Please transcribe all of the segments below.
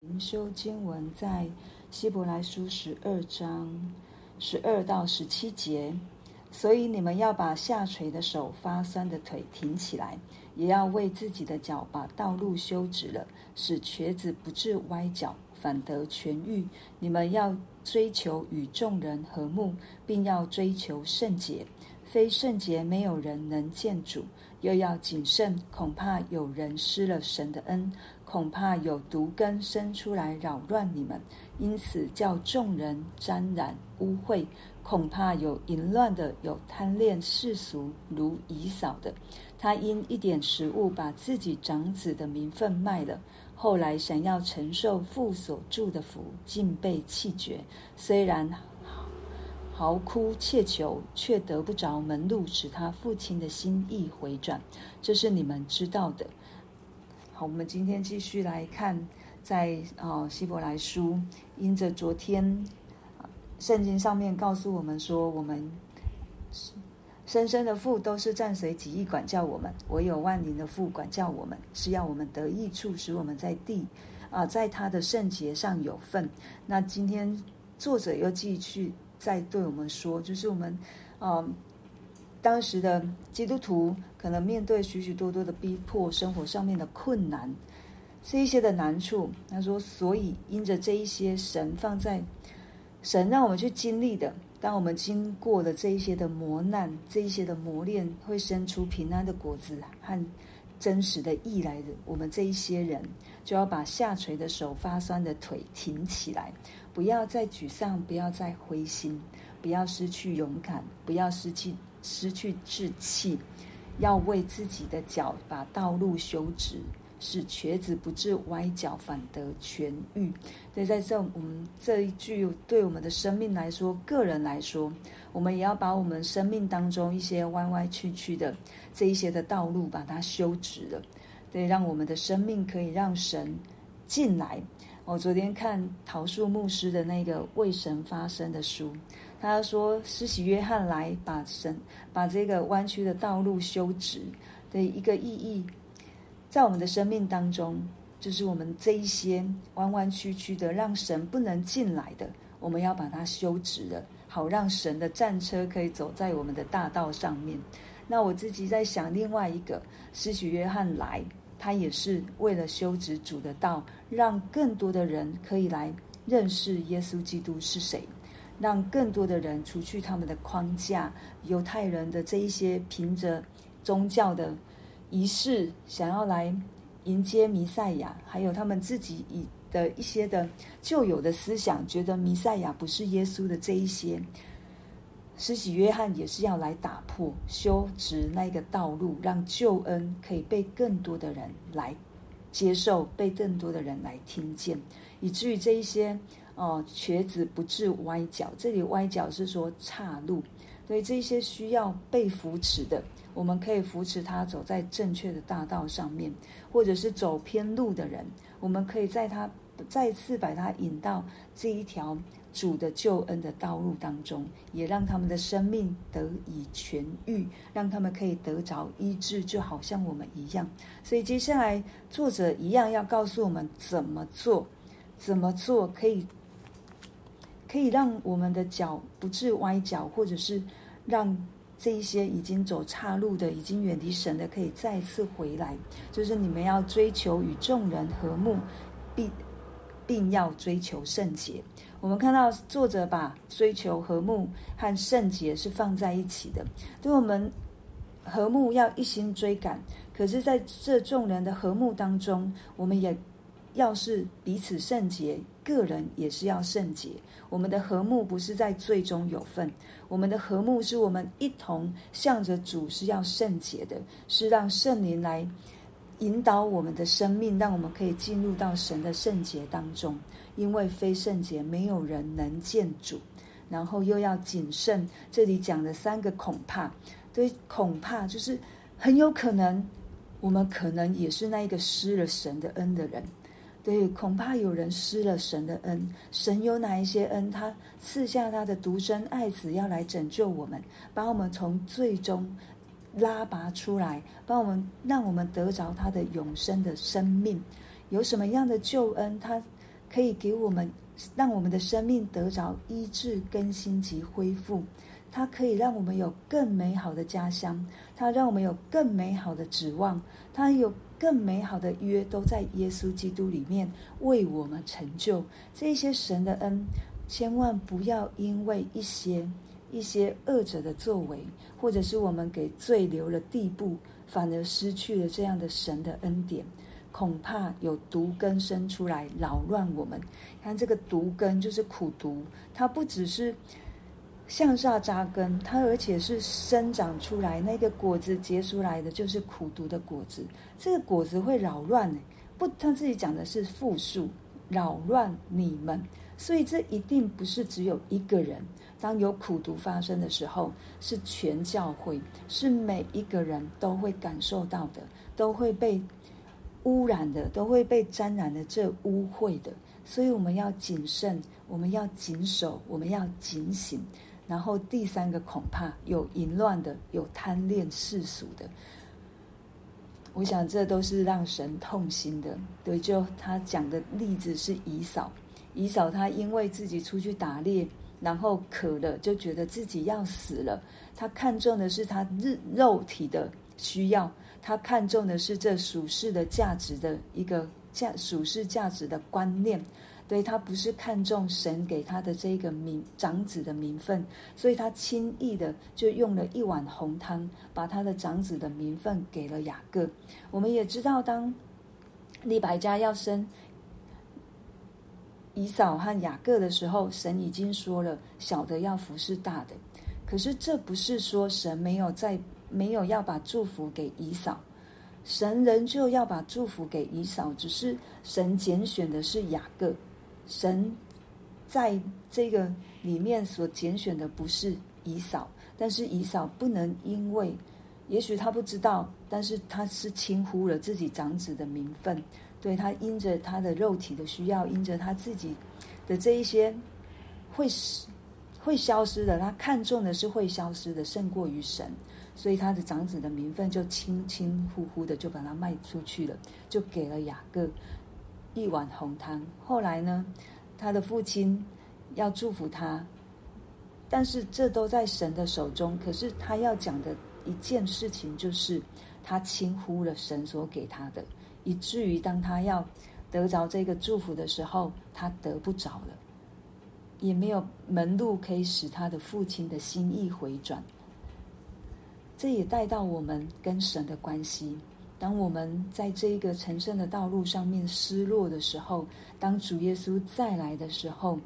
灵修经文在希伯来书十二章十二到十七节，所以你们要把下垂的手、发酸的腿挺起来，也要为自己的脚把道路修直了，使瘸子不致歪脚，反得痊愈。你们要追求与众人和睦，并要追求圣洁。非圣洁，没有人能见主。又要谨慎，恐怕有人失了神的恩，恐怕有毒根生出来扰乱你们，因此叫众人沾染污秽。恐怕有淫乱的，有贪恋世俗如以扫的，他因一点食物把自己长子的名分卖了，后来想要承受父所祝的福，竟被弃绝。虽然。嚎哭切求，却得不着门路，使他父亲的心意回转，这是你们知道的。好，我们今天继续来看，在啊希伯来书，因着昨天圣经上面告诉我们说，我们生生的父都是暂随己意管教我们，唯有万灵的父管教我们，是要我们得益处，使我们在地啊，在他的圣洁上有份。那今天作者又继续。在对我们说，就是我们，嗯，当时的基督徒可能面对许许多多的逼迫，生活上面的困难，这一些的难处。他说，所以因着这一些神放在神让我们去经历的，当我们经过了这一些的磨难，这一些的磨练，会生出平安的果子和真实的意来的。我们这一些人，就要把下垂的手、发酸的腿挺起来。不要再沮丧，不要再灰心，不要失去勇敢，不要失去失去志气，要为自己的脚把道路修直，使瘸子不致歪脚，反得痊愈。所以在这我们这一句，对我们的生命来说，个人来说，我们也要把我们生命当中一些歪歪曲曲的这一些的道路，把它修直了，对，让我们的生命可以让神进来。我昨天看桃树牧师的那个为神发声的书，他说施洗约翰来把神把这个弯曲的道路修直的一个意义，在我们的生命当中，就是我们这一些弯弯曲曲的，让神不能进来的，我们要把它修直了，好让神的战车可以走在我们的大道上面。那我自己在想另外一个施洗约翰来。他也是为了修直主的道，让更多的人可以来认识耶稣基督是谁，让更多的人除去他们的框架，犹太人的这一些凭着宗教的仪式，想要来迎接弥赛亚，还有他们自己以的一些的旧有的思想，觉得弥赛亚不是耶稣的这一些。施洗约翰也是要来打破、修直那个道路，让救恩可以被更多的人来接受，被更多的人来听见，以至于这一些哦瘸子不致歪脚。这里歪脚是说岔路，所以这些需要被扶持的，我们可以扶持他走在正确的大道上面，或者是走偏路的人，我们可以在他再次把他引到这一条。主的救恩的道路当中，也让他们的生命得以痊愈，让他们可以得着医治，就好像我们一样。所以接下来作者一样要告诉我们怎么做，怎么做可以可以让我们的脚不致歪脚，或者是让这一些已经走岔路的、已经远离神的，可以再次回来。就是你们要追求与众人和睦，并并要追求圣洁。我们看到作者把追求和睦和圣洁是放在一起的，对我们和睦要一心追赶。可是在这众人的和睦当中，我们也要是彼此圣洁，个人也是要圣洁。我们的和睦不是在罪中有份，我们的和睦是我们一同向着主是要圣洁的，是让圣灵来引导我们的生命，让我们可以进入到神的圣洁当中。因为非圣洁，没有人能见主。然后又要谨慎，这里讲的三个恐怕，对，恐怕就是很有可能，我们可能也是那一个失了神的恩的人。对，恐怕有人失了神的恩。神有哪一些恩？他赐下他的独生爱子，要来拯救我们，把我们从罪中拉拔出来，帮我们让我们得着他的永生的生命。有什么样的救恩？他可以给我们，让我们的生命得着医治、更新及恢复。它可以让我们有更美好的家乡，它让我们有更美好的指望，它有更美好的约，都在耶稣基督里面为我们成就。这些神的恩，千万不要因为一些一些恶者的作为，或者是我们给罪留了地步，反而失去了这样的神的恩典。恐怕有毒根生出来，扰乱我们。看这个毒根，就是苦毒，它不只是。向下扎根，它而且是生长出来，那个果子结出来的就是苦毒的果子。这个果子会扰乱，不，他自己讲的是复数，扰乱你们。所以这一定不是只有一个人。当有苦毒发生的时候，是全教会，是每一个人都会感受到的，都会被污染的，都会被沾染的这污秽的。所以我们要谨慎，我们要谨守，我们要警醒。然后第三个恐怕有淫乱的，有贪恋世俗的。我想这都是让神痛心的。对，就他讲的例子是以嫂，以扫他因为自己出去打猎，然后渴了，就觉得自己要死了。他看重的是他日肉体的需要，他看重的是这属世的价值的一个价属世价值的观念。对，他不是看重神给他的这个名长子的名分，所以他轻易的就用了一碗红汤，把他的长子的名分给了雅各。我们也知道，当利百加要生以扫和雅各的时候，神已经说了，小的要服侍大的。可是这不是说神没有在没有要把祝福给以扫，神仍旧要把祝福给以扫，只是神拣选的是雅各。神在这个里面所拣选的不是以扫，但是以扫不能因为，也许他不知道，但是他是轻忽了自己长子的名分，对，他因着他的肉体的需要，因着他自己的这一些会会消失的，他看重的是会消失的，胜过于神，所以他的长子的名分就轻轻忽忽的就把他卖出去了，就给了雅各。一碗红汤。后来呢，他的父亲要祝福他，但是这都在神的手中。可是他要讲的一件事情，就是他轻忽了神所给他的，以至于当他要得着这个祝福的时候，他得不着了，也没有门路可以使他的父亲的心意回转。这也带到我们跟神的关系。当我们在这一个神圣的道路上面失落的时候，当主耶稣再来的时候，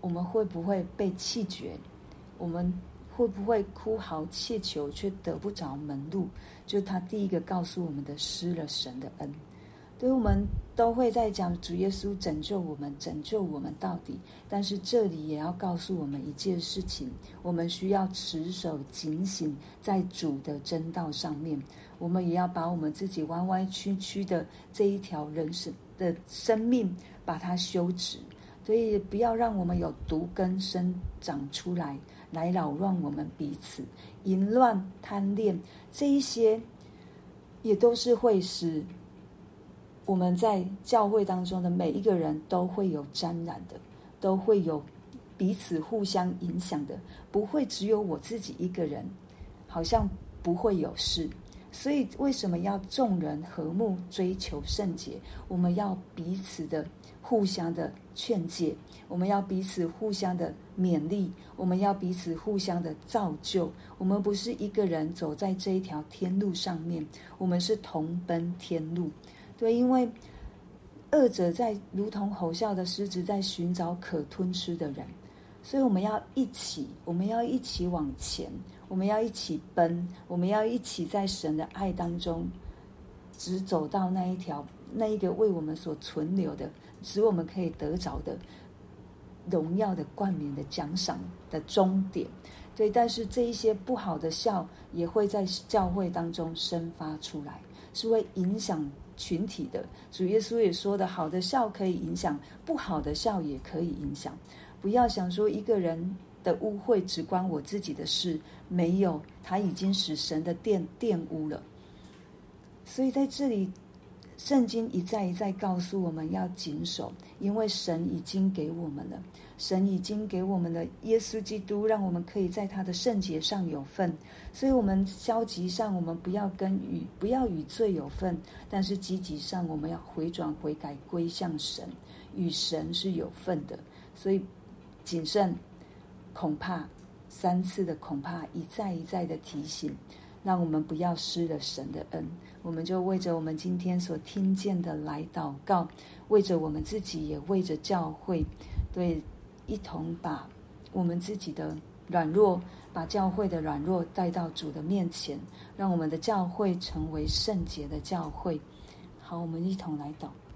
我们会不会被弃绝？我们会不会哭嚎切求却得不着门路？就他第一个告诉我们的，失了神的恩。对，我们都会在讲主耶稣拯救我们，拯救我们到底。但是这里也要告诉我们一件事情：我们需要持守警醒，在主的真道上面。我们也要把我们自己弯弯曲曲的这一条人生的生命，把它修直。所以不要让我们有毒根生长出来，来扰乱我们彼此。淫乱、贪恋这一些，也都是会使我们在教会当中的每一个人都会有沾染的，都会有彼此互相影响的，不会只有我自己一个人，好像不会有事。所以，为什么要众人和睦追求圣洁？我们要彼此的互相的劝诫，我们要彼此互相的勉励，我们要彼此互相的造就。我们不是一个人走在这一条天路上面，我们是同奔天路。对，因为恶者在如同吼啸的狮子，在寻找可吞吃的人，所以我们要一起，我们要一起往前。我们要一起奔，我们要一起在神的爱当中，只走到那一条，那一个为我们所存留的，使我们可以得着的荣耀的冠冕的奖赏的终点。对，但是这一些不好的笑也会在教会当中生发出来，是会影响群体的。主耶稣也说的，好的笑可以影响，不好的笑也可以影响。不要想说一个人。的污秽只关我自己的事，没有，他已经使神的殿玷污了。所以在这里，圣经一再一再告诉我们要谨守，因为神已经给我们了，神已经给我们的耶稣基督，让我们可以在他的圣洁上有份。所以，我们消极上，我们不要跟与不要与罪有份；但是积极上，我们要回转悔改，归向神，与神是有份的。所以，谨慎，恐怕三次的恐怕，一再一再的提醒，让我们不要失了神的恩。我们就为着我们今天所听见的来祷告，为着我们自己，也为着教会，对，一同把我们自己的软弱，把教会的软弱带到主的面前，让我们的教会成为圣洁的教会。好，我们一同来祷告。